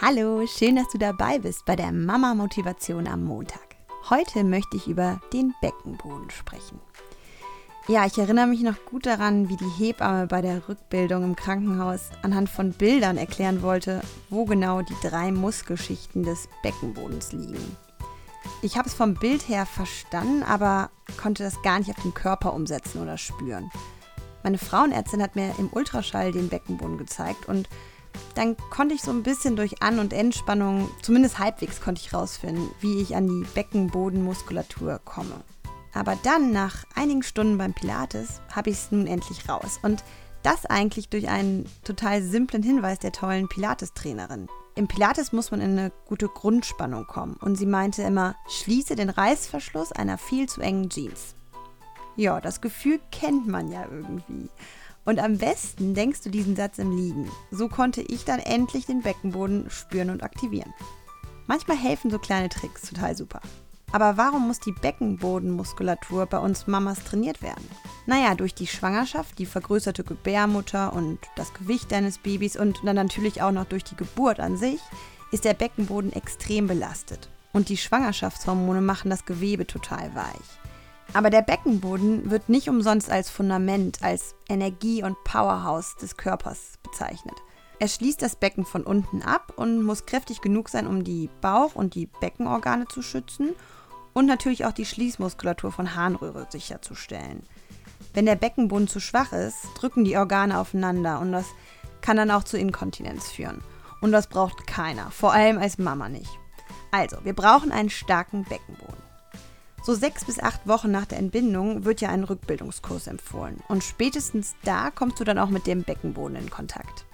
Hallo, schön, dass du dabei bist bei der Mama Motivation am Montag. Heute möchte ich über den Beckenboden sprechen. Ja, ich erinnere mich noch gut daran, wie die Hebamme bei der Rückbildung im Krankenhaus anhand von Bildern erklären wollte, wo genau die drei Muskelschichten des Beckenbodens liegen. Ich habe es vom Bild her verstanden, aber konnte das gar nicht auf den Körper umsetzen oder spüren. Meine Frauenärztin hat mir im Ultraschall den Beckenboden gezeigt und dann konnte ich so ein bisschen durch An- und Entspannung, zumindest halbwegs konnte ich rausfinden, wie ich an die Beckenbodenmuskulatur komme. Aber dann, nach einigen Stunden beim Pilates, habe ich es nun endlich raus. Und das eigentlich durch einen total simplen Hinweis der tollen Pilates-Trainerin. Im Pilates muss man in eine gute Grundspannung kommen. Und sie meinte immer, schließe den Reißverschluss einer viel zu engen Jeans. Ja, das Gefühl kennt man ja irgendwie. Und am besten denkst du diesen Satz im Liegen. So konnte ich dann endlich den Beckenboden spüren und aktivieren. Manchmal helfen so kleine Tricks total super. Aber warum muss die Beckenbodenmuskulatur bei uns Mamas trainiert werden? Naja, durch die Schwangerschaft, die vergrößerte Gebärmutter und das Gewicht deines Babys und dann natürlich auch noch durch die Geburt an sich ist der Beckenboden extrem belastet. Und die Schwangerschaftshormone machen das Gewebe total weich. Aber der Beckenboden wird nicht umsonst als Fundament, als Energie- und Powerhouse des Körpers bezeichnet. Er schließt das Becken von unten ab und muss kräftig genug sein, um die Bauch- und die Beckenorgane zu schützen und natürlich auch die Schließmuskulatur von Harnröhre sicherzustellen. Wenn der Beckenboden zu schwach ist, drücken die Organe aufeinander und das kann dann auch zu Inkontinenz führen. Und das braucht keiner, vor allem als Mama nicht. Also, wir brauchen einen starken Beckenboden. So sechs bis acht Wochen nach der Entbindung wird ja ein Rückbildungskurs empfohlen. Und spätestens da kommst du dann auch mit dem Beckenboden in Kontakt.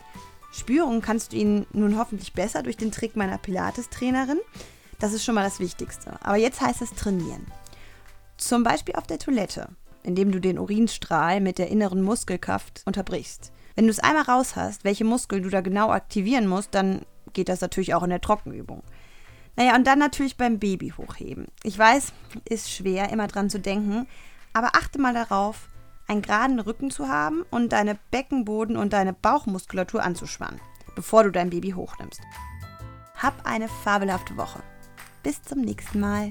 Spüren kannst du ihn nun hoffentlich besser durch den Trick meiner Pilates-Trainerin. Das ist schon mal das Wichtigste. Aber jetzt heißt es trainieren. Zum Beispiel auf der Toilette, indem du den Urinstrahl mit der inneren Muskelkraft unterbrichst. Wenn du es einmal raus hast, welche Muskel du da genau aktivieren musst, dann geht das natürlich auch in der Trockenübung. Naja, und dann natürlich beim Baby hochheben. Ich weiß, ist schwer, immer dran zu denken, aber achte mal darauf, einen geraden Rücken zu haben und deine Beckenboden und deine Bauchmuskulatur anzuspannen, bevor du dein Baby hochnimmst. Hab eine fabelhafte Woche. Bis zum nächsten Mal.